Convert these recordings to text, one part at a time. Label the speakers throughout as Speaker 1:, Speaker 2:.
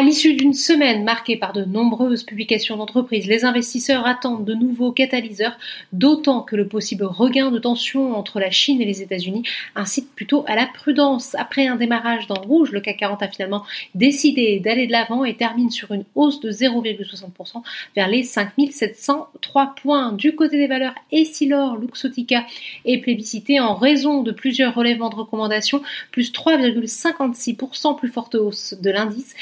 Speaker 1: À l'issue d'une semaine marquée par de nombreuses publications d'entreprises, les investisseurs attendent de nouveaux catalyseurs, d'autant que le possible regain de tension entre la Chine et les États-Unis incite plutôt à la prudence. Après un démarrage dans le rouge, le CAC 40 a finalement décidé d'aller de l'avant et termine sur une hausse de 0,60% vers les 5703 points. Du côté des valeurs, Essilor, Luxotica est plébiscité en raison de plusieurs relèvements de recommandations, plus 3,56% plus forte hausse de l'indice.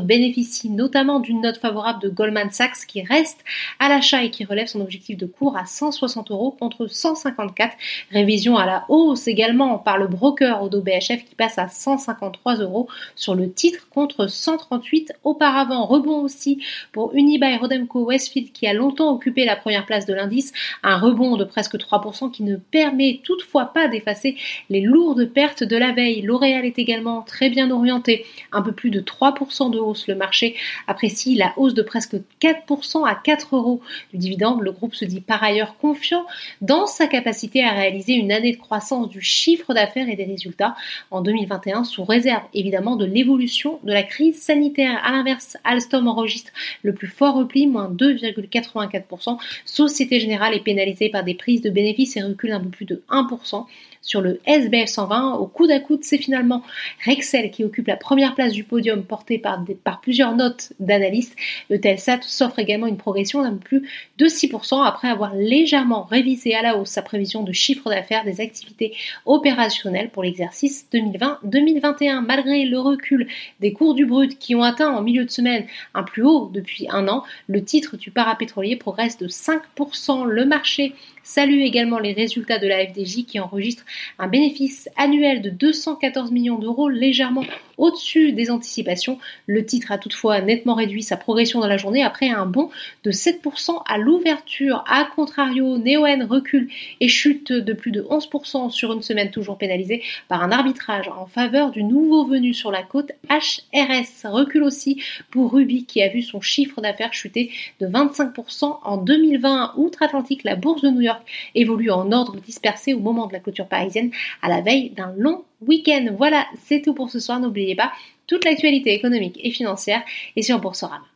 Speaker 1: Bénéficie notamment d'une note favorable de Goldman Sachs qui reste à l'achat et qui relève son objectif de cours à 160 euros contre 154. Révision à la hausse également par le broker Odo BHF qui passe à 153 euros sur le titre contre 138 auparavant. Rebond aussi pour Unibail Rodemco Westfield qui a longtemps occupé la première place de l'indice. Un rebond de presque 3% qui ne permet toutefois pas d'effacer les lourdes pertes de la veille. L'Oréal est également très bien orienté, un peu plus de 3% de hausse. Le marché apprécie la hausse de presque 4% à 4 euros du dividende. Le groupe se dit par ailleurs confiant dans sa capacité à réaliser une année de croissance du chiffre d'affaires et des résultats en 2021 sous réserve évidemment de l'évolution de la crise sanitaire. À l'inverse, Alstom enregistre le plus fort repli, moins 2,84%. Société Générale est pénalisée par des prises de bénéfices et recule un peu plus de 1% sur le SBF 120. Au coude à coude, c'est finalement Rexel qui occupe la première place du podium porté par, plusieurs notes d'analystes. Le Telsat s'offre également une progression d'un plus de 6% après avoir légèrement révisé à la hausse sa prévision de chiffre d'affaires des activités opérationnelles pour l'exercice 2020-2021. Malgré le recul des cours du brut qui ont atteint en milieu de semaine un plus haut depuis un an, le titre du parapétrolier progresse de 5%. Le marché salue également les résultats de la FDJ qui enregistre un bénéfice annuel de 214 millions d'euros, légèrement au-dessus des anticipations. Le titre a toutefois nettement réduit sa progression dans la journée après un bond de 7% à l'ouverture. A contrario, Neoen recule et chute de plus de 11% sur une semaine toujours pénalisée par un arbitrage en faveur du nouveau venu sur la côte HRS. Recule aussi pour Ruby qui a vu son chiffre d'affaires chuter de 25% en 2020. Outre-Atlantique, la bourse de New York évolue en ordre dispersé au moment de la clôture parisienne à la veille d'un long week-end. Voilà, c'est tout pour ce soir. N'oubliez pas, toute l'actualité économique et financière est sur Boursorama.